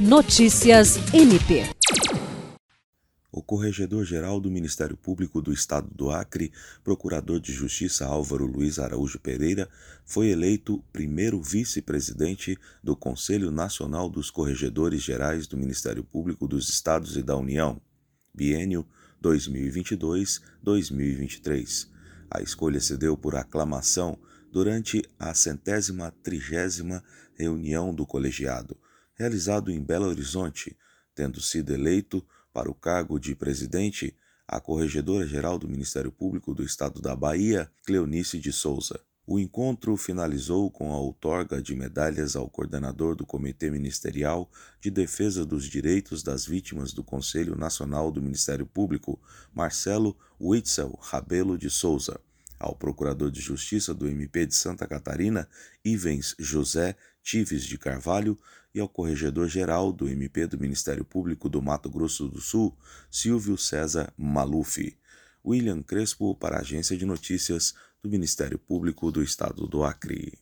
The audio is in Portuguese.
Notícias MP. O Corregedor-Geral do Ministério Público do Estado do Acre, Procurador de Justiça Álvaro Luiz Araújo Pereira, foi eleito primeiro vice-presidente do Conselho Nacional dos Corregedores Gerais do Ministério Público dos Estados e da União, biênio 2022-2023. A escolha se deu por aclamação durante a centésima trigésima reunião do colegiado, realizado em Belo Horizonte, tendo sido eleito para o cargo de presidente a Corregedora-Geral do Ministério Público do Estado da Bahia, Cleonice de Souza. O encontro finalizou com a outorga de medalhas ao coordenador do Comitê Ministerial de Defesa dos Direitos das Vítimas do Conselho Nacional do Ministério Público, Marcelo Witzel Rabelo de Souza, ao Procurador de Justiça do MP de Santa Catarina, Ivens José Tives de Carvalho, e ao Corregedor-Geral do MP do Ministério Público do Mato Grosso do Sul, Silvio César Maluf. William Crespo, para a Agência de Notícias do Ministério Público do Estado do Acre.